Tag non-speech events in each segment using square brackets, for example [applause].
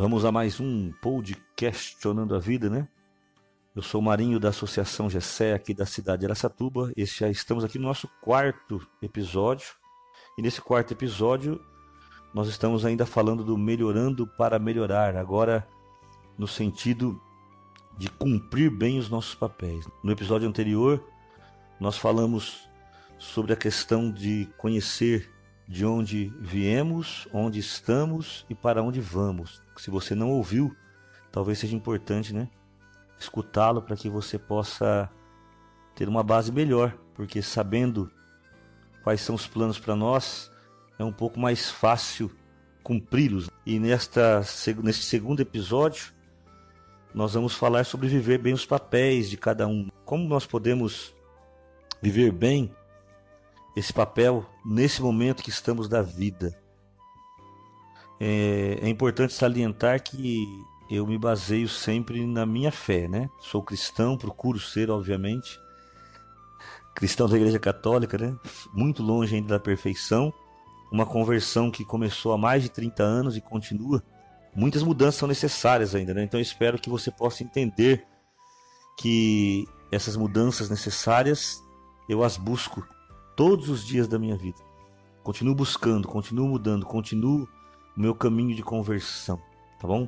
Vamos a mais um podcast questionando a vida, né? Eu sou o Marinho da Associação Gessé aqui da cidade de Aracatuba. Esse já estamos aqui no nosso quarto episódio. E nesse quarto episódio nós estamos ainda falando do melhorando para melhorar, agora no sentido de cumprir bem os nossos papéis. No episódio anterior nós falamos sobre a questão de conhecer de onde viemos, onde estamos e para onde vamos. Se você não ouviu, talvez seja importante, né? Escutá-lo para que você possa ter uma base melhor, porque sabendo quais são os planos para nós, é um pouco mais fácil cumpri-los. E nesta, neste segundo episódio, nós vamos falar sobre viver bem os papéis de cada um. Como nós podemos viver bem esse papel nesse momento que estamos da vida. É, é, importante salientar que eu me baseio sempre na minha fé, né? Sou cristão, procuro ser, obviamente, cristão da Igreja Católica, né? Muito longe ainda da perfeição. Uma conversão que começou há mais de 30 anos e continua. Muitas mudanças são necessárias ainda, né? Então espero que você possa entender que essas mudanças necessárias eu as busco todos os dias da minha vida. Continuo buscando, continuo mudando, continuo o meu caminho de conversão, tá bom?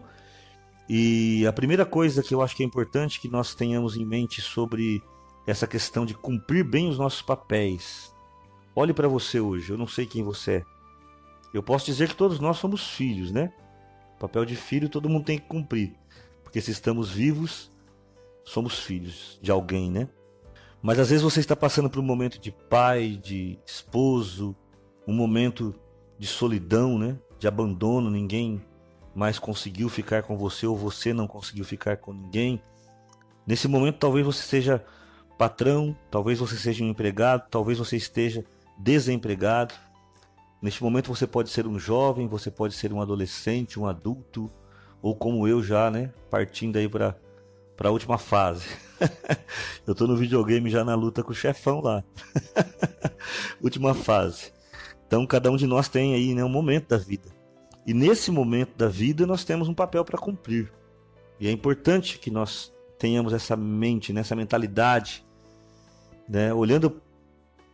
E a primeira coisa que eu acho que é importante que nós tenhamos em mente sobre essa questão de cumprir bem os nossos papéis. Olhe para você hoje, eu não sei quem você é. Eu posso dizer que todos nós somos filhos, né? O papel de filho todo mundo tem que cumprir. Porque se estamos vivos, somos filhos de alguém, né? Mas às vezes você está passando por um momento de pai, de esposo, um momento de solidão, né? De abandono, ninguém mais conseguiu ficar com você ou você não conseguiu ficar com ninguém. Nesse momento talvez você seja patrão, talvez você seja um empregado, talvez você esteja desempregado. Neste momento você pode ser um jovem, você pode ser um adolescente, um adulto, ou como eu já, né, partindo aí para para a última fase. [laughs] eu tô no videogame já na luta com o chefão lá. [laughs] última fase. Então cada um de nós tem aí né, um momento da vida. E nesse momento da vida nós temos um papel para cumprir. E é importante que nós tenhamos essa mente, né, essa mentalidade. Né? Olhando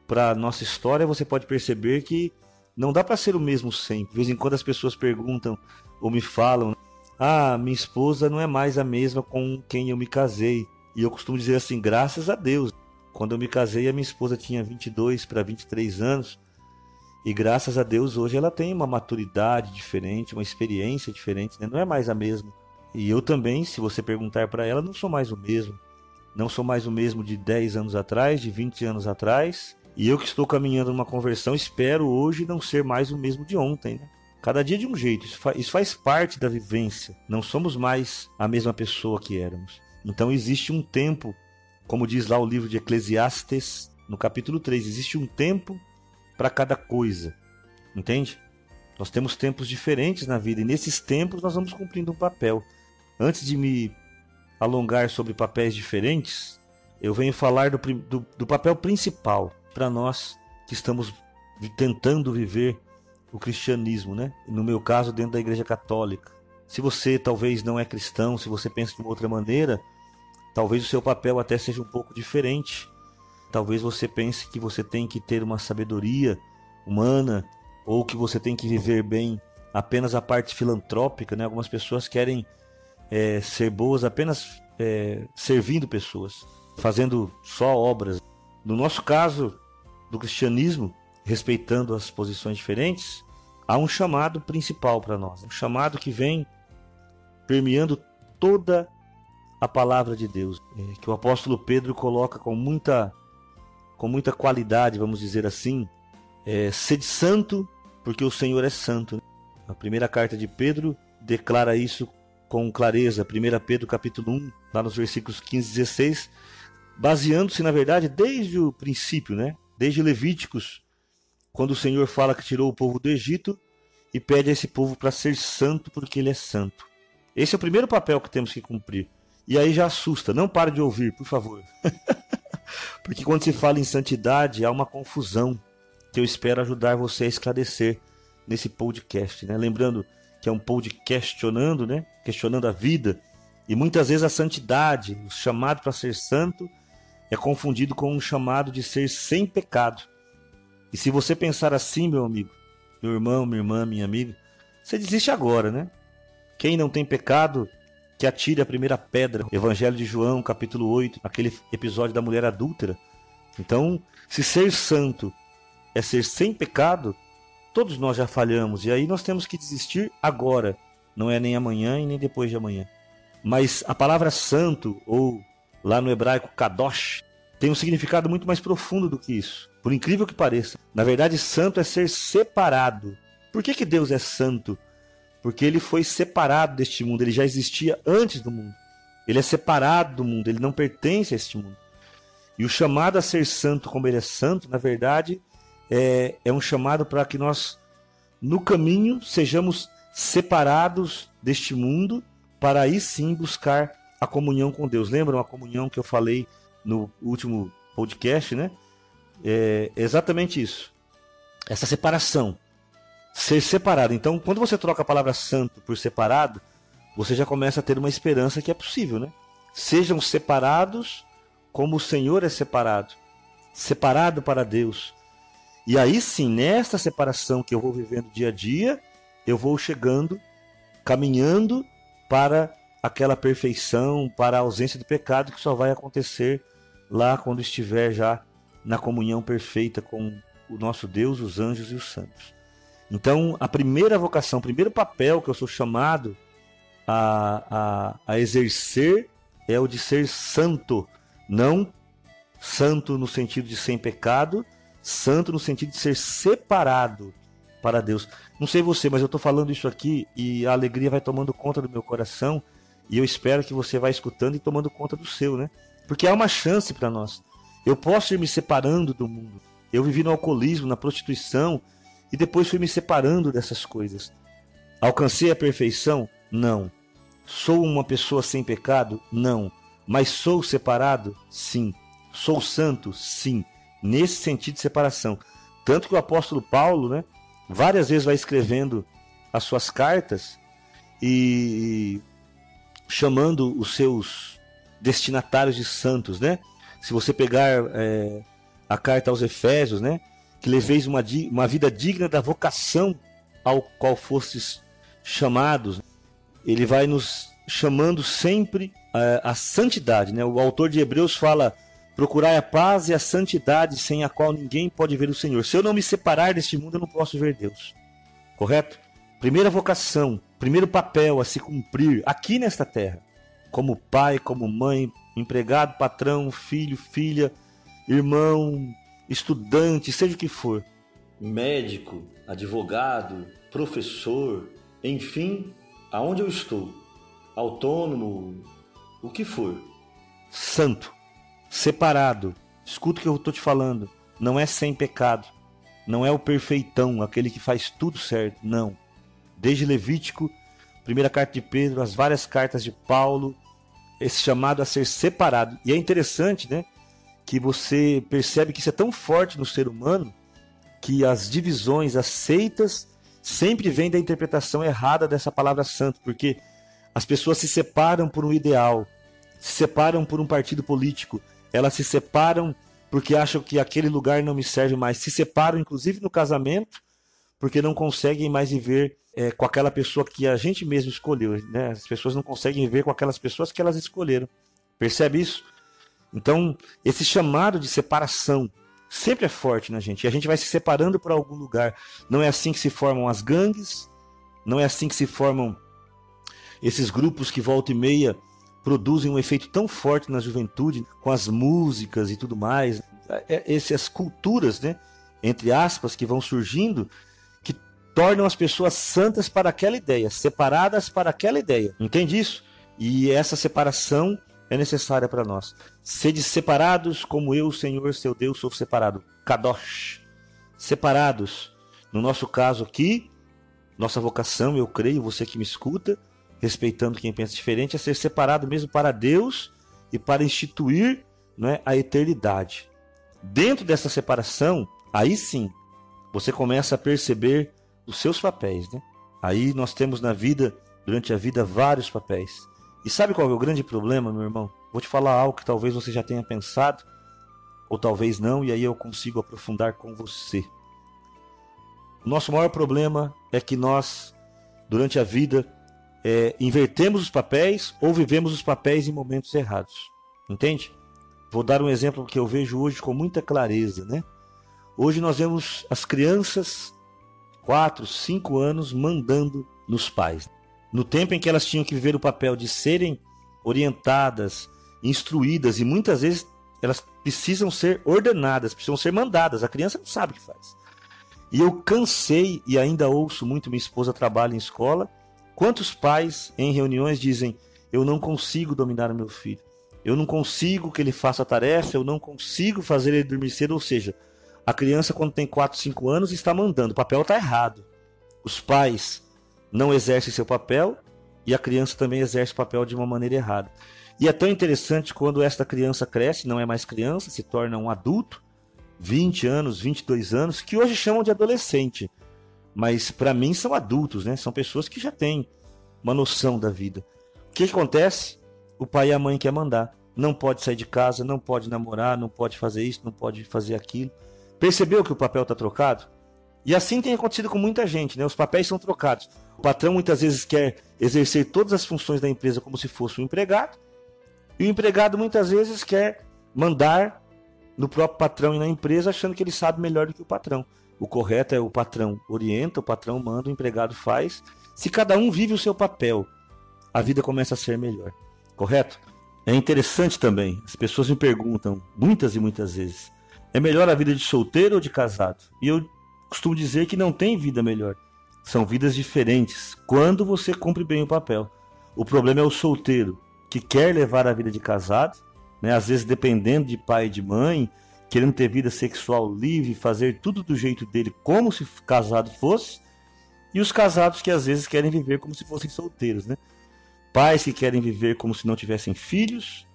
para nossa história, você pode perceber que não dá para ser o mesmo sempre. De vez em quando as pessoas perguntam ou me falam ah, minha esposa não é mais a mesma com quem eu me casei. E eu costumo dizer assim, graças a Deus. Quando eu me casei, a minha esposa tinha 22 para 23 anos. E graças a Deus hoje ela tem uma maturidade diferente, uma experiência diferente, né? não é mais a mesma. E eu também, se você perguntar para ela, não sou mais o mesmo. Não sou mais o mesmo de 10 anos atrás, de 20 anos atrás. E eu que estou caminhando numa conversão, espero hoje não ser mais o mesmo de ontem. Né? Cada dia de um jeito. Isso, fa isso faz parte da vivência. Não somos mais a mesma pessoa que éramos. Então existe um tempo, como diz lá o livro de Eclesiastes, no capítulo 3, existe um tempo para cada coisa. Entende? Nós temos tempos diferentes na vida e nesses tempos nós vamos cumprindo um papel. Antes de me alongar sobre papéis diferentes, eu venho falar do, do, do papel principal para nós que estamos tentando viver o cristianismo, né? No meu caso, dentro da Igreja Católica. Se você talvez não é cristão, se você pensa de uma outra maneira, talvez o seu papel até seja um pouco diferente. Talvez você pense que você tem que ter uma sabedoria humana ou que você tem que viver bem apenas a parte filantrópica, né? Algumas pessoas querem é, ser boas apenas é, servindo pessoas, fazendo só obras. No nosso caso do cristianismo, respeitando as posições diferentes, há um chamado principal para nós, um chamado que vem permeando toda a palavra de Deus, é, que o apóstolo Pedro coloca com muita com muita qualidade, vamos dizer assim, é, sede santo, porque o Senhor é santo. A primeira carta de Pedro declara isso com clareza, 1 Pedro capítulo 1, lá nos versículos 15 e 16, baseando-se, na verdade, desde o princípio, né? desde Levíticos, quando o Senhor fala que tirou o povo do Egito e pede a esse povo para ser santo porque ele é santo. Esse é o primeiro papel que temos que cumprir. E aí já assusta, não pare de ouvir, por favor. [laughs] porque quando se fala em santidade, há uma confusão que eu espero ajudar você a esclarecer nesse podcast. Né? Lembrando que é um de questionando, né? Questionando a vida. E muitas vezes a santidade, o chamado para ser santo, é confundido com um chamado de ser sem pecado. E se você pensar assim, meu amigo, meu irmão, minha irmã, minha amiga, você desiste agora, né? Quem não tem pecado, que atire a primeira pedra. Evangelho de João, capítulo 8, aquele episódio da mulher adúltera. Então, se ser santo é ser sem pecado, todos nós já falhamos e aí nós temos que desistir agora, não é nem amanhã e nem depois de amanhã. Mas a palavra santo, ou lá no hebraico kadosh, tem um significado muito mais profundo do que isso. Por incrível que pareça. Na verdade, santo é ser separado. Por que, que Deus é santo? Porque ele foi separado deste mundo, ele já existia antes do mundo. Ele é separado do mundo, ele não pertence a este mundo. E o chamado a ser santo, como ele é santo, na verdade, é, é um chamado para que nós, no caminho, sejamos separados deste mundo, para aí sim buscar a comunhão com Deus. Lembram a comunhão que eu falei no último podcast, né? É exatamente isso. Essa separação ser separado. Então, quando você troca a palavra santo por separado, você já começa a ter uma esperança que é possível, né? Sejam separados como o Senhor é separado, separado para Deus. E aí sim, nesta separação que eu vou vivendo dia a dia, eu vou chegando, caminhando para aquela perfeição, para a ausência do pecado que só vai acontecer lá quando estiver já na comunhão perfeita com o nosso Deus, os anjos e os santos. Então, a primeira vocação, o primeiro papel que eu sou chamado a, a, a exercer é o de ser santo. Não santo no sentido de sem pecado, santo no sentido de ser separado para Deus. Não sei você, mas eu estou falando isso aqui e a alegria vai tomando conta do meu coração e eu espero que você vá escutando e tomando conta do seu, né? Porque há uma chance para nós. Eu posso ir me separando do mundo. Eu vivi no alcoolismo, na prostituição, e depois fui me separando dessas coisas. Alcancei a perfeição? Não. Sou uma pessoa sem pecado? Não. Mas sou separado? Sim. Sou santo? Sim. Nesse sentido de separação. Tanto que o apóstolo Paulo, né, várias vezes vai escrevendo as suas cartas e chamando os seus destinatários de santos, né? Se você pegar é, a carta aos Efésios, né? que leveis uma, uma vida digna da vocação ao qual fostes chamados. Ele vai nos chamando sempre a, a santidade. Né? O autor de Hebreus fala: procurai a paz e a santidade, sem a qual ninguém pode ver o Senhor. Se eu não me separar deste mundo, eu não posso ver Deus. Correto? Primeira vocação, primeiro papel a se cumprir aqui nesta terra, como pai, como mãe, empregado, patrão, filho, filha, irmão, estudante, seja o que for, médico, advogado, professor, enfim, aonde eu estou, autônomo, o que for, santo, separado, escuta o que eu estou te falando, não é sem pecado, não é o perfeitão, aquele que faz tudo certo, não. Desde Levítico, primeira carta de Pedro, as várias cartas de Paulo, esse chamado a ser separado. E é interessante, né? que você percebe que isso é tão forte no ser humano que as divisões, as seitas, sempre vêm da interpretação errada dessa palavra santo, porque as pessoas se separam por um ideal, se separam por um partido político, elas se separam porque acham que aquele lugar não me serve mais, se separam inclusive no casamento porque não conseguem mais viver é, com aquela pessoa que a gente mesmo escolheu, né? As pessoas não conseguem viver com aquelas pessoas que elas escolheram. Percebe isso? Então, esse chamado de separação sempre é forte na gente. E a gente vai se separando por algum lugar. Não é assim que se formam as gangues, não é assim que se formam esses grupos que volta e meia produzem um efeito tão forte na juventude, com as músicas e tudo mais. É, essas culturas, né, entre aspas, que vão surgindo, tornam as pessoas santas para aquela ideia, separadas para aquela ideia. Entende isso? E essa separação é necessária para nós. Sede separados como eu, Senhor, seu Deus, sou separado. Kadosh. Separados. No nosso caso aqui, nossa vocação, eu creio, você que me escuta, respeitando quem pensa diferente, é ser separado mesmo para Deus e para instituir né, a eternidade. Dentro dessa separação, aí sim, você começa a perceber os seus papéis, né? Aí nós temos na vida, durante a vida, vários papéis. E sabe qual é o grande problema, meu irmão? Vou te falar algo que talvez você já tenha pensado, ou talvez não, e aí eu consigo aprofundar com você. O nosso maior problema é que nós, durante a vida, é, invertemos os papéis ou vivemos os papéis em momentos errados. Entende? Vou dar um exemplo que eu vejo hoje com muita clareza, né? Hoje nós vemos as crianças, 4, 5 anos, mandando nos pais. No tempo em que elas tinham que viver o papel de serem orientadas, instruídas e muitas vezes elas precisam ser ordenadas, precisam ser mandadas. A criança não sabe o que faz. E eu cansei e ainda ouço muito minha esposa trabalha em escola. Quantos pais em reuniões dizem: "Eu não consigo dominar o meu filho. Eu não consigo que ele faça a tarefa, eu não consigo fazer ele dormir cedo", ou seja, a criança quando tem 4, 5 anos está mandando, o papel está errado. Os pais não exercem seu papel e a criança também exerce o papel de uma maneira errada. E é tão interessante quando esta criança cresce, não é mais criança, se torna um adulto, 20 anos, 22 anos, que hoje chamam de adolescente. Mas para mim são adultos, né? São pessoas que já têm uma noção da vida. O que, acontece? O pai e a mãe quer mandar. Não pode sair de casa, não pode namorar, não pode fazer isso, não pode fazer aquilo. Percebeu que o papel está trocado? E assim tem acontecido com muita gente, né? Os papéis são trocados. O patrão muitas vezes quer exercer todas as funções da empresa como se fosse um empregado, e o empregado muitas vezes quer mandar no próprio patrão e na empresa, achando que ele sabe melhor do que o patrão. O correto é o patrão orienta, o patrão manda, o empregado faz. Se cada um vive o seu papel, a vida começa a ser melhor. Correto? É interessante também, as pessoas me perguntam muitas e muitas vezes: é melhor a vida de solteiro ou de casado? E eu costumo dizer que não tem vida melhor. São vidas diferentes quando você cumpre bem o papel. O problema é o solteiro, que quer levar a vida de casado, né? às vezes dependendo de pai e de mãe, querendo ter vida sexual livre, fazer tudo do jeito dele, como se casado fosse, e os casados que às vezes querem viver como se fossem solteiros, né? Pais que querem viver como se não tivessem filhos,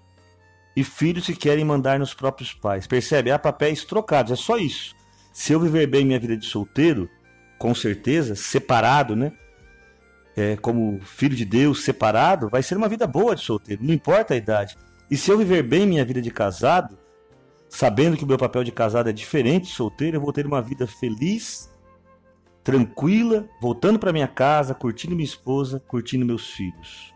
e filhos que querem mandar nos próprios pais. Percebe? Há papéis trocados, é só isso. Se eu viver bem minha vida de solteiro, com certeza, separado, né? é, como filho de Deus, separado, vai ser uma vida boa de solteiro, não importa a idade. E se eu viver bem minha vida de casado, sabendo que o meu papel de casado é diferente de solteiro, eu vou ter uma vida feliz, tranquila, voltando para minha casa, curtindo minha esposa, curtindo meus filhos.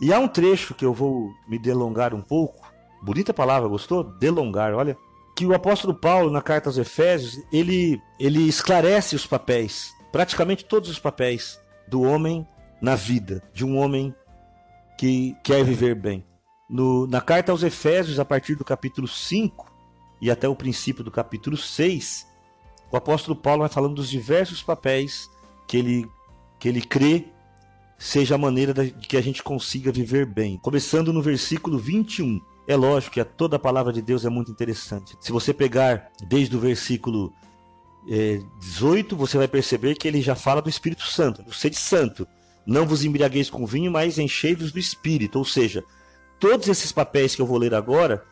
E há um trecho que eu vou me delongar um pouco. Bonita palavra, gostou? Delongar, olha. Que o apóstolo Paulo, na carta aos Efésios, ele, ele esclarece os papéis, praticamente todos os papéis do homem na vida, de um homem que quer viver bem. No, na carta aos Efésios, a partir do capítulo 5 e até o princípio do capítulo 6, o apóstolo Paulo vai falando dos diversos papéis que ele, que ele crê seja a maneira de que a gente consiga viver bem. Começando no versículo 21. É lógico que toda a palavra de Deus é muito interessante. Se você pegar desde o versículo é, 18, você vai perceber que ele já fala do Espírito Santo, do ser de santo. Não vos embriagueis com vinho, mas enchei-vos do Espírito. Ou seja, todos esses papéis que eu vou ler agora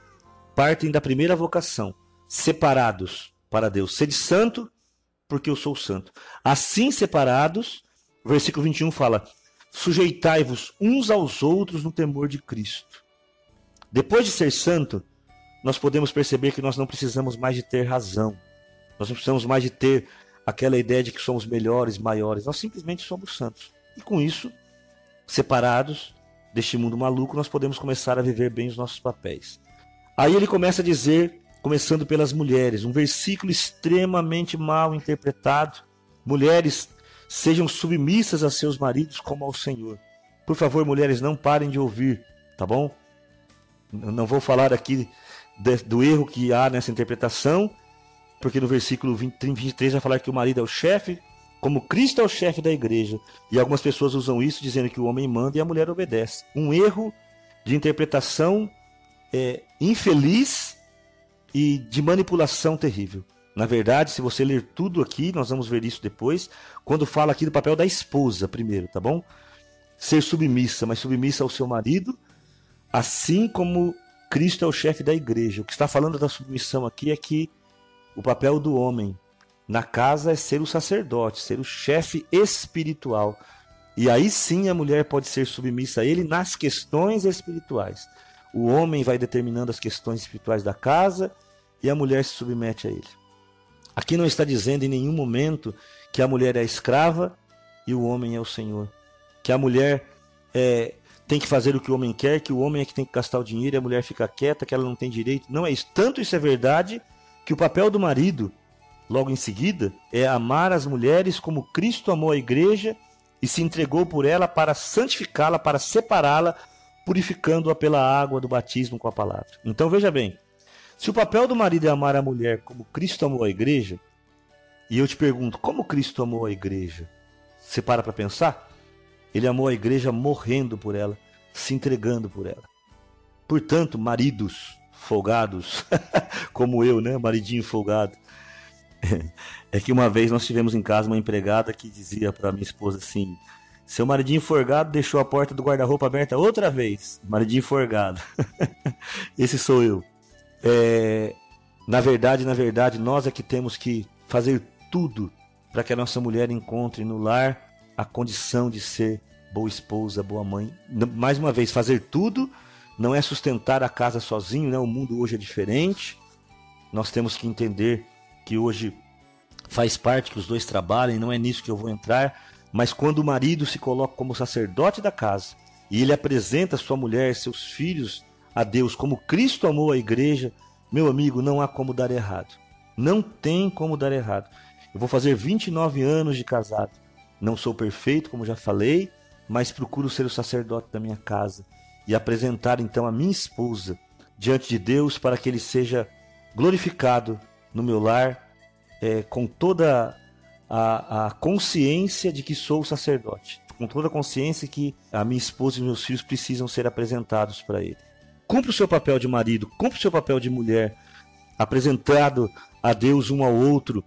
partem da primeira vocação, separados para Deus. Sede santo, porque eu sou santo. Assim separados, versículo 21 fala: sujeitai-vos uns aos outros no temor de Cristo. Depois de ser santo, nós podemos perceber que nós não precisamos mais de ter razão. Nós não precisamos mais de ter aquela ideia de que somos melhores, maiores. Nós simplesmente somos santos. E com isso, separados deste mundo maluco, nós podemos começar a viver bem os nossos papéis. Aí ele começa a dizer, começando pelas mulheres, um versículo extremamente mal interpretado: Mulheres, sejam submissas a seus maridos como ao Senhor. Por favor, mulheres, não parem de ouvir, tá bom? Não vou falar aqui do erro que há nessa interpretação, porque no versículo 20, 23 vai falar que o marido é o chefe, como Cristo é o chefe da igreja. E algumas pessoas usam isso dizendo que o homem manda e a mulher obedece. Um erro de interpretação é, infeliz e de manipulação terrível. Na verdade, se você ler tudo aqui, nós vamos ver isso depois, quando fala aqui do papel da esposa, primeiro, tá bom? Ser submissa, mas submissa ao seu marido, assim como Cristo é o chefe da igreja. O que está falando da submissão aqui é que o papel do homem na casa é ser o sacerdote, ser o chefe espiritual. E aí sim a mulher pode ser submissa a ele nas questões espirituais. O homem vai determinando as questões espirituais da casa e a mulher se submete a ele. Aqui não está dizendo em nenhum momento que a mulher é escrava e o homem é o senhor. Que a mulher é, tem que fazer o que o homem quer, que o homem é que tem que gastar o dinheiro e a mulher fica quieta, que ela não tem direito. Não é isso. Tanto isso é verdade que o papel do marido, logo em seguida, é amar as mulheres como Cristo amou a igreja e se entregou por ela para santificá-la, para separá-la, purificando-a pela água do batismo com a palavra. Então veja bem, se o papel do marido é amar a mulher como Cristo amou a igreja, e eu te pergunto, como Cristo amou a igreja? Você para para pensar? Ele amou a igreja morrendo por ela, se entregando por ela. Portanto, maridos folgados, [laughs] como eu, né, maridinho folgado. É que uma vez nós tivemos em casa uma empregada que dizia para minha esposa assim: seu maridinho forgado deixou a porta do guarda-roupa aberta outra vez. Maridinho forgado. [laughs] Esse sou eu. É, na verdade, na verdade, nós é que temos que fazer tudo para que a nossa mulher encontre no lar a condição de ser boa esposa, boa mãe. Mais uma vez, fazer tudo não é sustentar a casa sozinho, né? O mundo hoje é diferente. Nós temos que entender que hoje faz parte que os dois trabalhem, não é nisso que eu vou entrar, mas quando o marido se coloca como sacerdote da casa e ele apresenta sua mulher, seus filhos a Deus como Cristo amou a igreja, meu amigo, não há como dar errado. Não tem como dar errado. Eu vou fazer 29 anos de casado. Não sou perfeito, como já falei, mas procuro ser o sacerdote da minha casa e apresentar então a minha esposa diante de Deus para que ele seja glorificado no meu lar é, com toda a, a consciência de que sou sacerdote, com toda a consciência que a minha esposa e meus filhos precisam ser apresentados para ele. Cumpra o seu papel de marido, cumpra o seu papel de mulher, apresentado a Deus um ao outro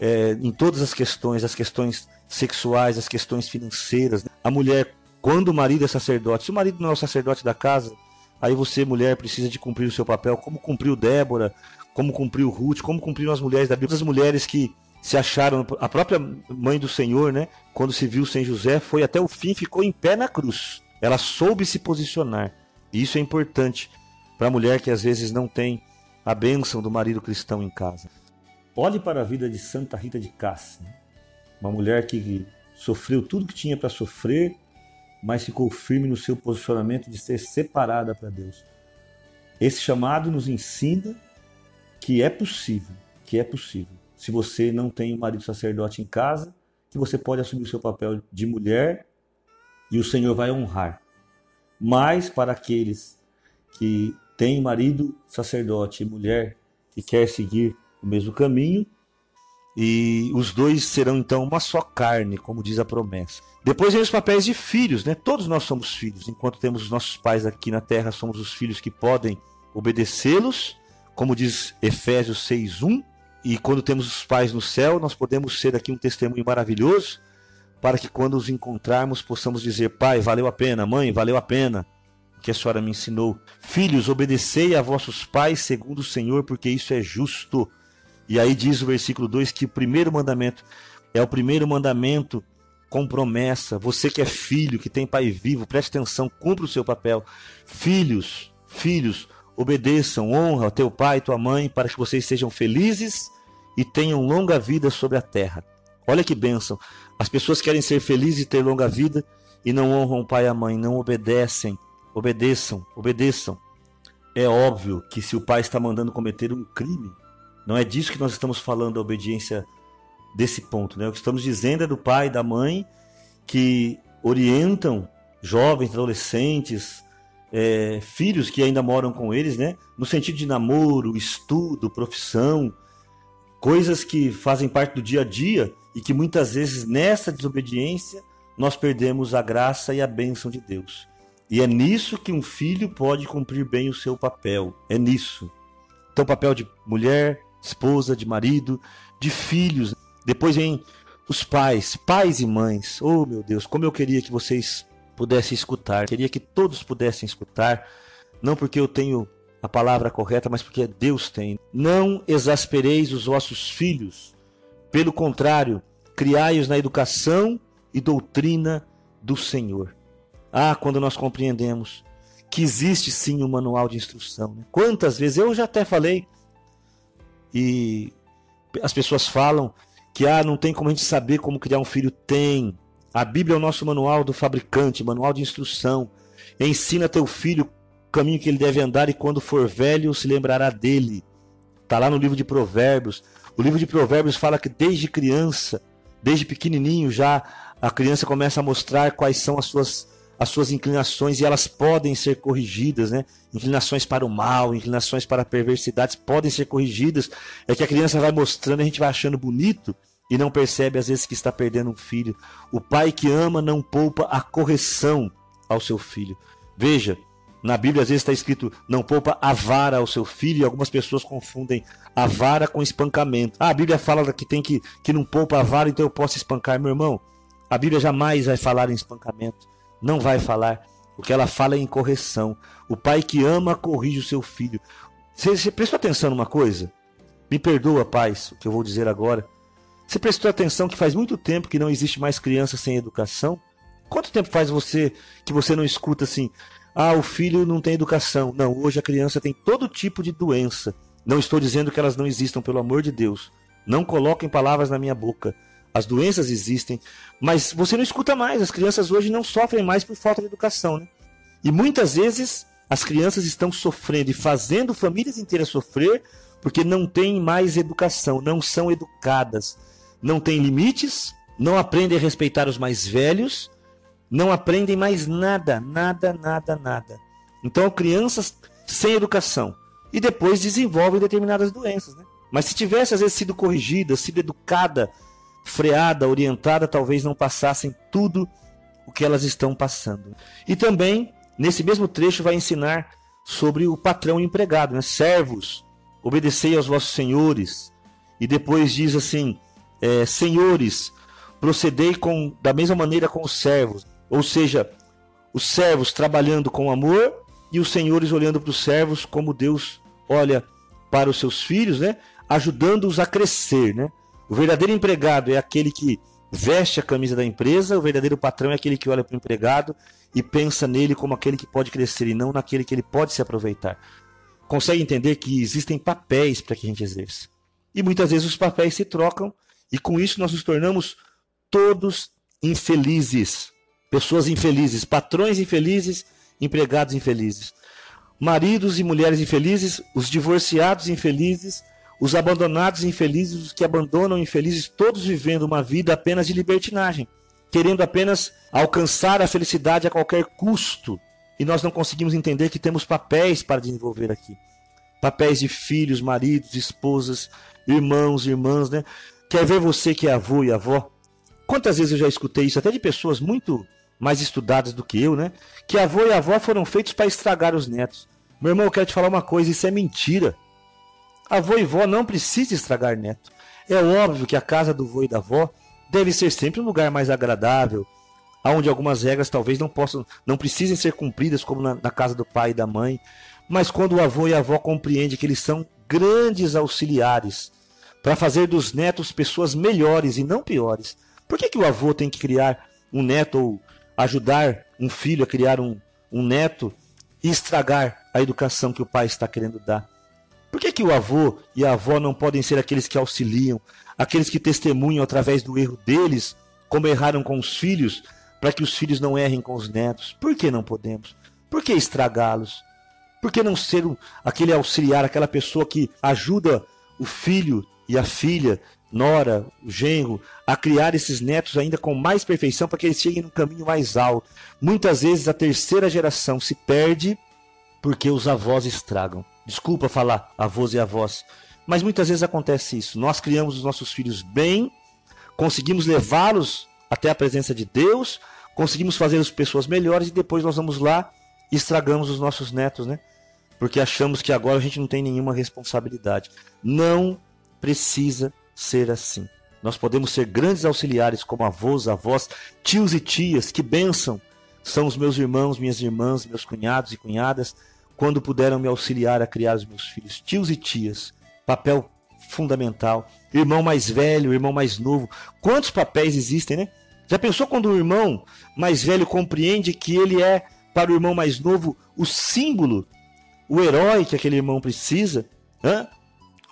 é, em todas as questões, as questões sexuais, as questões financeiras. A mulher, quando o marido é sacerdote, se o marido não é o sacerdote da casa, aí você, mulher, precisa de cumprir o seu papel, como cumpriu Débora, como cumpriu Ruth, como cumpriram as mulheres da Bíblia, as mulheres que se acharam, a própria mãe do Senhor, né, quando se viu sem José, foi até o fim, ficou em pé na cruz. Ela soube se posicionar. E isso é importante para a mulher que às vezes não tem a bênção do marido cristão em casa. Olhe para a vida de Santa Rita de Cássia, uma mulher que sofreu tudo que tinha para sofrer, mas ficou firme no seu posicionamento de ser separada para Deus. Esse chamado nos ensina que é possível, que é possível. Se você não tem um marido sacerdote em casa, que você pode assumir o seu papel de mulher e o Senhor vai honrar. Mas para aqueles que têm marido sacerdote e mulher que quer seguir o mesmo caminho, e os dois serão então uma só carne, como diz a promessa. Depois vem os papéis de filhos, né? Todos nós somos filhos. Enquanto temos os nossos pais aqui na terra, somos os filhos que podem obedecê-los, como diz Efésios 6:1. E quando temos os pais no céu, nós podemos ser aqui um testemunho maravilhoso, para que quando os encontrarmos possamos dizer: Pai, valeu a pena, mãe, valeu a pena o que a senhora me ensinou. Filhos, obedecei a vossos pais segundo o Senhor, porque isso é justo. E aí diz o versículo 2 que o primeiro mandamento é o primeiro mandamento com promessa. Você que é filho, que tem pai vivo, preste atenção, cumpra o seu papel. Filhos, filhos, obedeçam, honra teu pai e tua mãe para que vocês sejam felizes e tenham longa vida sobre a terra. Olha que bênção. As pessoas querem ser felizes e ter longa vida e não honram o pai e a mãe, não obedecem. Obedeçam, obedeçam. É óbvio que se o pai está mandando cometer um crime, não é disso que nós estamos falando, a obediência desse ponto. Né? O que estamos dizendo é do pai e da mãe que orientam jovens, adolescentes, é, filhos que ainda moram com eles, né? no sentido de namoro, estudo, profissão, coisas que fazem parte do dia a dia e que muitas vezes nessa desobediência nós perdemos a graça e a bênção de Deus. E é nisso que um filho pode cumprir bem o seu papel. É nisso. Então, papel de mulher, esposa, de marido, de filhos. Depois vem os pais, pais e mães. Oh, meu Deus, como eu queria que vocês pudessem escutar. Queria que todos pudessem escutar, não porque eu tenho a palavra correta, mas porque Deus tem. Não exaspereis os vossos filhos, Pelo contrário, criai-os na educação e doutrina do Senhor. Ah, quando nós compreendemos que existe sim um manual de instrução. Né? Quantas vezes eu já até falei e as pessoas falam que ah, não tem como a gente saber como criar um filho. Tem. A Bíblia é o nosso manual do fabricante, manual de instrução. Ensina teu filho o caminho que ele deve andar e quando for velho se lembrará dele. Está lá no livro de Provérbios. O livro de Provérbios fala que desde criança, desde pequenininho já, a criança começa a mostrar quais são as suas, as suas inclinações e elas podem ser corrigidas, né? Inclinações para o mal, inclinações para perversidades podem ser corrigidas. É que a criança vai mostrando, a gente vai achando bonito e não percebe às vezes que está perdendo um filho. O pai que ama não poupa a correção ao seu filho. Veja, na Bíblia às vezes está escrito não poupa a vara ao seu filho, e algumas pessoas confundem a vara com espancamento. Ah, a Bíblia fala que tem que, que não poupa a vara, então eu posso espancar meu irmão. A Bíblia jamais vai falar em espancamento. Não vai falar. O que ela fala é em correção. O pai que ama corrige o seu filho. Você, você prestou atenção numa coisa? Me perdoa, pais, o que eu vou dizer agora. Você prestou atenção que faz muito tempo que não existe mais criança sem educação? Quanto tempo faz você que você não escuta assim? Ah, o filho não tem educação. Não, hoje a criança tem todo tipo de doença. Não estou dizendo que elas não existam, pelo amor de Deus. Não coloquem palavras na minha boca. As doenças existem, mas você não escuta mais. As crianças hoje não sofrem mais por falta de educação, né? E muitas vezes as crianças estão sofrendo e fazendo famílias inteiras sofrer porque não têm mais educação, não são educadas, não têm limites, não aprendem a respeitar os mais velhos não aprendem mais nada, nada, nada, nada. Então, crianças sem educação e depois desenvolvem determinadas doenças, né? Mas se tivesse às vezes sido corrigida, sido educada, freada, orientada, talvez não passassem tudo o que elas estão passando. E também, nesse mesmo trecho, vai ensinar sobre o patrão e empregado, né? Servos, obedecei aos vossos senhores. E depois diz assim: é, senhores, procedei com, da mesma maneira com os servos. Ou seja, os servos trabalhando com amor e os senhores olhando para os servos como Deus olha para os seus filhos, né? ajudando-os a crescer. Né? O verdadeiro empregado é aquele que veste a camisa da empresa, o verdadeiro patrão é aquele que olha para o empregado e pensa nele como aquele que pode crescer e não naquele que ele pode se aproveitar. Consegue entender que existem papéis para que a gente exerça. E muitas vezes os papéis se trocam e com isso nós nos tornamos todos infelizes. Pessoas infelizes, patrões infelizes, empregados infelizes. Maridos e mulheres infelizes, os divorciados infelizes, os abandonados infelizes, os que abandonam infelizes, todos vivendo uma vida apenas de libertinagem, querendo apenas alcançar a felicidade a qualquer custo. E nós não conseguimos entender que temos papéis para desenvolver aqui. Papéis de filhos, maridos, esposas, irmãos, irmãs, né? Quer ver você que é avô e avó? Quantas vezes eu já escutei isso até de pessoas muito mais estudadas do que eu, né? Que avô e avó foram feitos para estragar os netos. Meu irmão, eu quero te falar uma coisa, isso é mentira. Avô e vó não precisa estragar neto. É óbvio que a casa do vô e da avó deve ser sempre um lugar mais agradável, onde algumas regras talvez não possam, não precisem ser cumpridas como na, na casa do pai e da mãe. Mas quando o avô e a avó compreendem que eles são grandes auxiliares para fazer dos netos pessoas melhores e não piores, por que, que o avô tem que criar um neto ou ajudar um filho a criar um, um neto e estragar a educação que o pai está querendo dar? Por que, que o avô e a avó não podem ser aqueles que auxiliam, aqueles que testemunham através do erro deles, como erraram com os filhos, para que os filhos não errem com os netos? Por que não podemos? Por que estragá-los? Por que não ser aquele auxiliar, aquela pessoa que ajuda o filho e a filha nora, o genro, a criar esses netos ainda com mais perfeição para que eles cheguem no caminho mais alto. Muitas vezes a terceira geração se perde porque os avós estragam. Desculpa falar avós e avós, mas muitas vezes acontece isso. Nós criamos os nossos filhos bem, conseguimos levá-los até a presença de Deus, conseguimos fazê-los pessoas melhores e depois nós vamos lá e estragamos os nossos netos, né? Porque achamos que agora a gente não tem nenhuma responsabilidade. Não precisa ser assim. Nós podemos ser grandes auxiliares como avós, avós, tios e tias, que bênção são os meus irmãos, minhas irmãs, meus cunhados e cunhadas, quando puderam me auxiliar a criar os meus filhos. Tios e tias, papel fundamental. irmão mais velho, irmão mais novo. Quantos papéis existem, né? Já pensou quando o irmão mais velho compreende que ele é, para o irmão mais novo, o símbolo, o herói que aquele irmão precisa? Hã?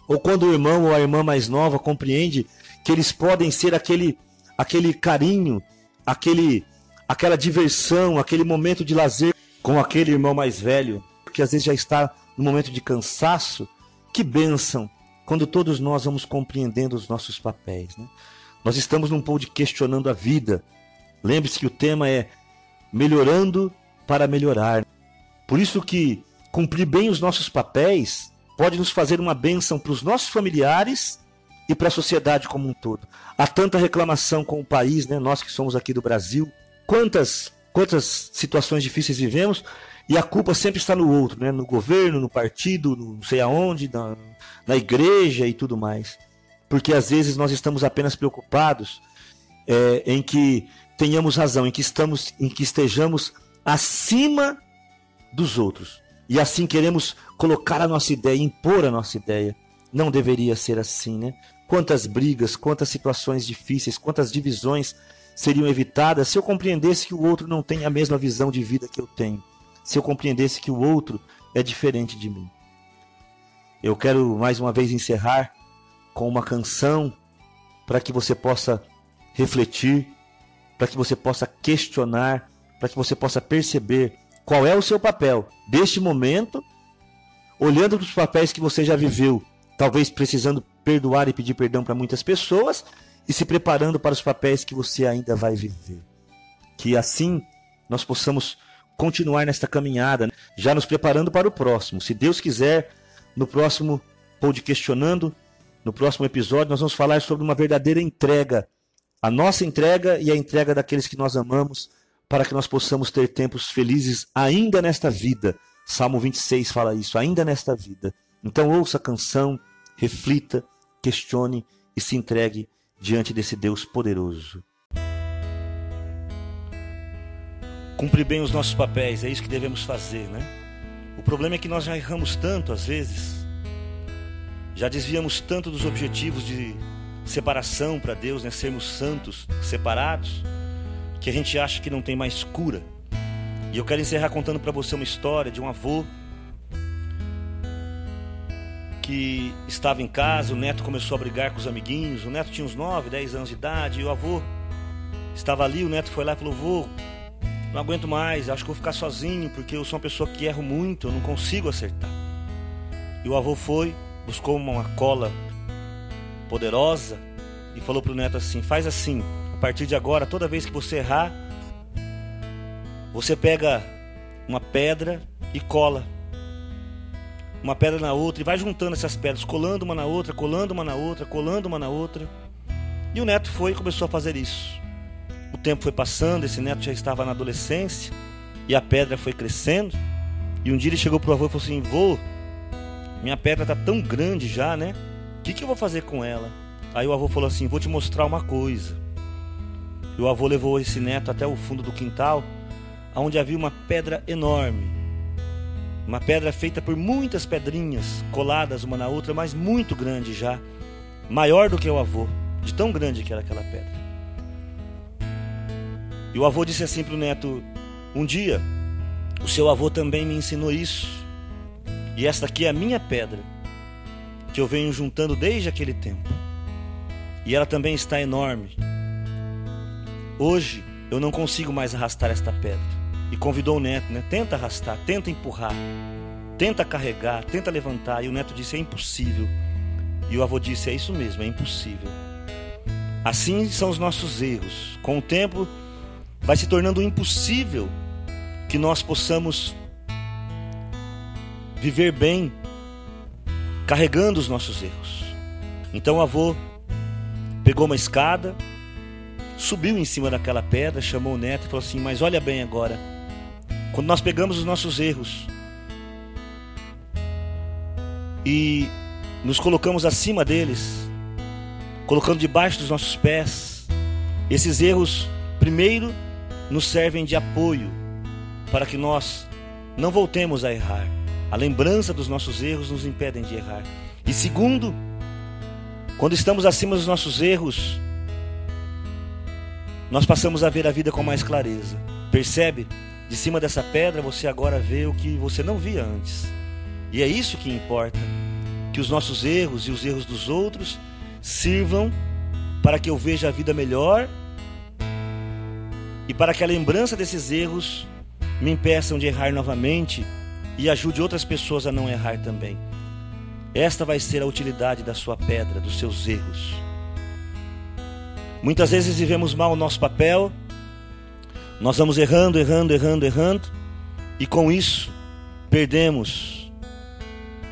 Ou quando o irmão ou a irmã mais nova compreende que eles podem ser aquele, aquele carinho, aquele, aquela diversão, aquele momento de lazer com aquele irmão mais velho, que às vezes já está no momento de cansaço. Que bênção quando todos nós vamos compreendendo os nossos papéis. Né? Nós estamos num de questionando a vida. Lembre-se que o tema é melhorando para melhorar. Por isso que cumprir bem os nossos papéis pode nos fazer uma bênção para os nossos familiares e para a sociedade como um todo. Há tanta reclamação com o país, né? Nós que somos aqui do Brasil, quantas quantas situações difíceis vivemos e a culpa sempre está no outro, né? No governo, no partido, não sei aonde, na, na igreja e tudo mais. Porque às vezes nós estamos apenas preocupados é, em que tenhamos razão, em que estamos, em que estejamos acima dos outros. E assim queremos colocar a nossa ideia, impor a nossa ideia. Não deveria ser assim, né? Quantas brigas, quantas situações difíceis, quantas divisões seriam evitadas se eu compreendesse que o outro não tem a mesma visão de vida que eu tenho. Se eu compreendesse que o outro é diferente de mim. Eu quero mais uma vez encerrar com uma canção para que você possa refletir, para que você possa questionar, para que você possa perceber qual é o seu papel deste momento, olhando para os papéis que você já viveu, talvez precisando perdoar e pedir perdão para muitas pessoas e se preparando para os papéis que você ainda vai viver. Que assim nós possamos continuar nesta caminhada, já nos preparando para o próximo. Se Deus quiser, no próximo Pod Questionando, no próximo episódio, nós vamos falar sobre uma verdadeira entrega. A nossa entrega e a entrega daqueles que nós amamos para que nós possamos ter tempos felizes ainda nesta vida. Salmo 26 fala isso, ainda nesta vida. Então ouça a canção, reflita, questione e se entregue diante desse Deus poderoso. Cumprir bem os nossos papéis, é isso que devemos fazer, né? O problema é que nós já erramos tanto às vezes, já desviamos tanto dos objetivos de separação para Deus, né? Sermos santos, separados que a gente acha que não tem mais cura. E eu quero encerrar contando para você uma história de um avô que estava em casa, o neto começou a brigar com os amiguinhos, o neto tinha uns 9, 10 anos de idade, e o avô estava ali, o neto foi lá e falou: "Vô, não aguento mais, acho que vou ficar sozinho, porque eu sou uma pessoa que erro muito, eu não consigo acertar". E o avô foi, buscou uma cola poderosa e falou pro neto assim: "Faz assim, partir de agora, toda vez que você errar, você pega uma pedra e cola. Uma pedra na outra e vai juntando essas pedras, colando uma na outra, colando uma na outra, colando uma na outra. E o neto foi e começou a fazer isso. Tempo foi passando, esse neto já estava na adolescência e a pedra foi crescendo. E um dia ele chegou pro avô e falou assim: Vô, minha pedra tá tão grande já, né? O que, que eu vou fazer com ela? Aí o avô falou assim: Vou te mostrar uma coisa. E o avô levou esse neto até o fundo do quintal, onde havia uma pedra enorme. Uma pedra feita por muitas pedrinhas coladas uma na outra, mas muito grande já, maior do que o avô, de tão grande que era aquela pedra. E o avô disse assim para o neto: Um dia, o seu avô também me ensinou isso, e esta aqui é a minha pedra, que eu venho juntando desde aquele tempo. E ela também está enorme, Hoje eu não consigo mais arrastar esta pedra. E convidou o neto, né? Tenta arrastar, tenta empurrar, tenta carregar, tenta levantar. E o neto disse: é impossível. E o avô disse: é isso mesmo, é impossível. Assim são os nossos erros. Com o tempo, vai se tornando impossível que nós possamos viver bem carregando os nossos erros. Então o avô pegou uma escada, subiu em cima daquela pedra, chamou o neto e falou assim: Mas olha bem agora, quando nós pegamos os nossos erros e nos colocamos acima deles, colocando debaixo dos nossos pés, esses erros, primeiro, nos servem de apoio para que nós não voltemos a errar. A lembrança dos nossos erros nos impedem de errar. E segundo, Quando estamos acima dos nossos erros, nós passamos a ver a vida com mais clareza. Percebe? De cima dessa pedra você agora vê o que você não via antes. E é isso que importa. Que os nossos erros e os erros dos outros sirvam para que eu veja a vida melhor e para que a lembrança desses erros me impeçam de errar novamente e ajude outras pessoas a não errar também. Esta vai ser a utilidade da sua pedra, dos seus erros. Muitas vezes vivemos mal o nosso papel, nós vamos errando, errando, errando, errando, e com isso perdemos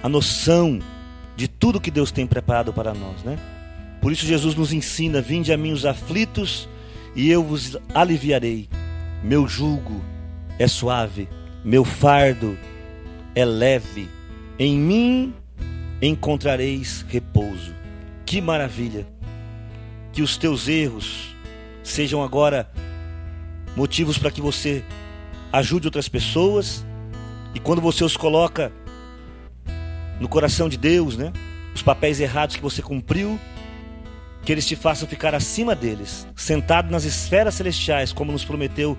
a noção de tudo que Deus tem preparado para nós, né? Por isso Jesus nos ensina: Vinde a mim os aflitos, e eu vos aliviarei. Meu jugo é suave, meu fardo é leve. Em mim encontrareis repouso. Que maravilha! Que os teus erros sejam agora motivos para que você ajude outras pessoas e quando você os coloca no coração de Deus, né? Os papéis errados que você cumpriu, que eles te façam ficar acima deles, sentado nas esferas celestiais, como nos prometeu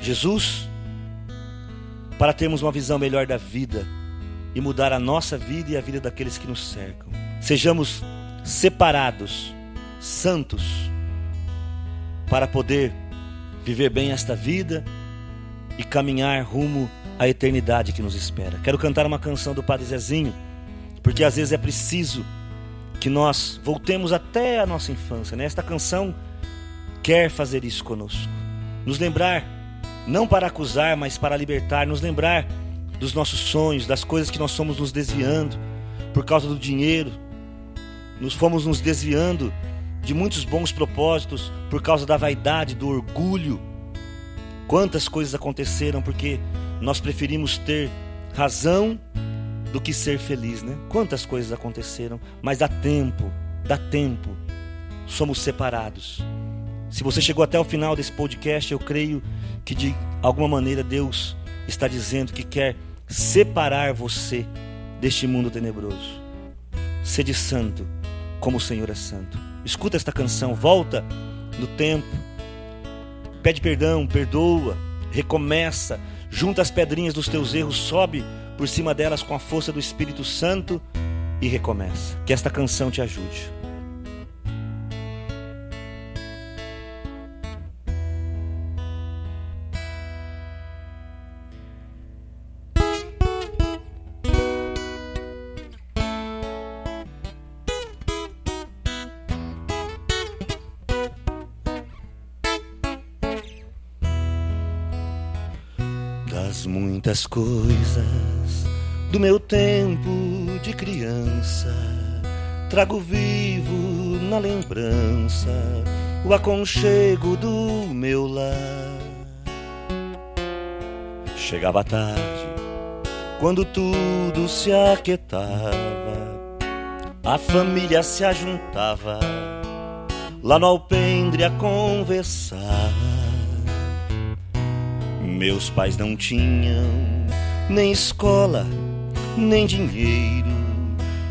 Jesus, para termos uma visão melhor da vida e mudar a nossa vida e a vida daqueles que nos cercam. Sejamos separados, santos, para poder viver bem esta vida e caminhar rumo à eternidade que nos espera. Quero cantar uma canção do Padre Zezinho, porque às vezes é preciso que nós voltemos até a nossa infância. Né? Esta canção quer fazer isso conosco, nos lembrar, não para acusar, mas para libertar, nos lembrar dos nossos sonhos, das coisas que nós somos nos desviando por causa do dinheiro. Nos fomos nos desviando de muitos bons propósitos por causa da vaidade, do orgulho. Quantas coisas aconteceram porque nós preferimos ter razão do que ser feliz, né? Quantas coisas aconteceram, mas dá tempo, dá tempo. Somos separados. Se você chegou até o final desse podcast, eu creio que de alguma maneira Deus está dizendo que quer separar você deste mundo tenebroso. Sede santo, como o Senhor é santo. Escuta esta canção, volta no tempo, pede perdão, perdoa, recomeça, junta as pedrinhas dos teus erros, sobe por cima delas com a força do Espírito Santo e recomeça. Que esta canção te ajude. Muitas coisas do meu tempo de criança. Trago vivo na lembrança o aconchego do meu lar. Chegava tarde, quando tudo se aquietava, a família se ajuntava lá no alpendre a conversar. Meus pais não tinham nem escola, nem dinheiro.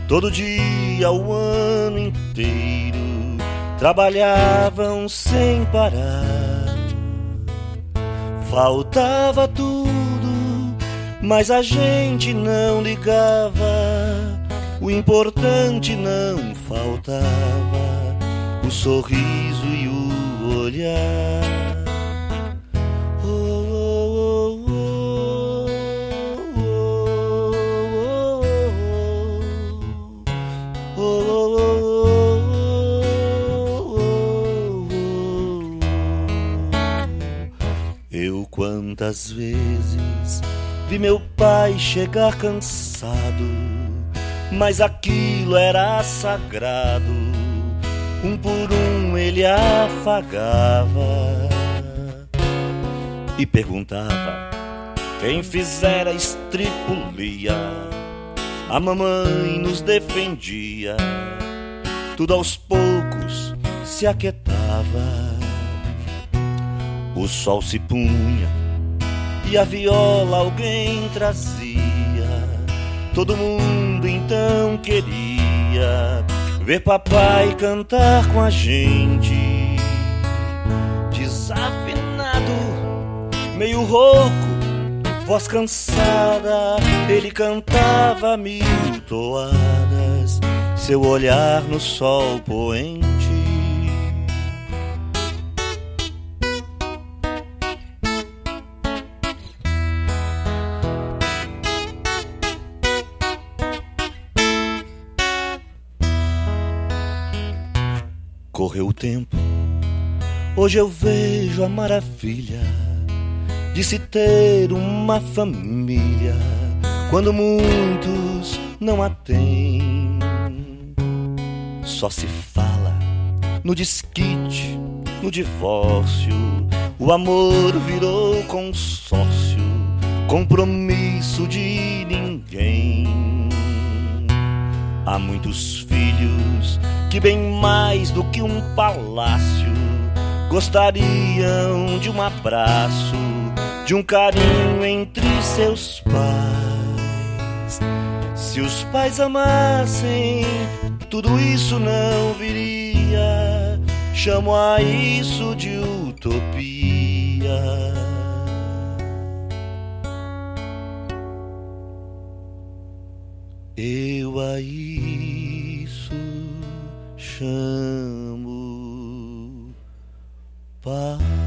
Todo dia, o ano inteiro, trabalhavam sem parar. Faltava tudo, mas a gente não ligava. O importante não faltava, o sorriso e o olhar. Quantas vezes vi meu pai chegar cansado, mas aquilo era sagrado. Um por um ele afagava e perguntava quem fizera estripulia. A mamãe nos defendia, tudo aos poucos se aquietava. O sol se punha e a viola alguém trazia. Todo mundo então queria ver papai cantar com a gente, desafinado, meio rouco, voz cansada, ele cantava mil toadas, seu olhar no sol poente. Correu o tempo, hoje eu vejo a maravilha de se ter uma família quando muitos não a têm. Só se fala no desquite, no divórcio. O amor virou consórcio, compromisso de ninguém. Há muitos filhos que, bem mais do que um palácio, gostariam de um abraço, de um carinho entre seus pais. Se os pais amassem, tudo isso não viria. Chamo a isso de utopia. Eu a isso chamo paz.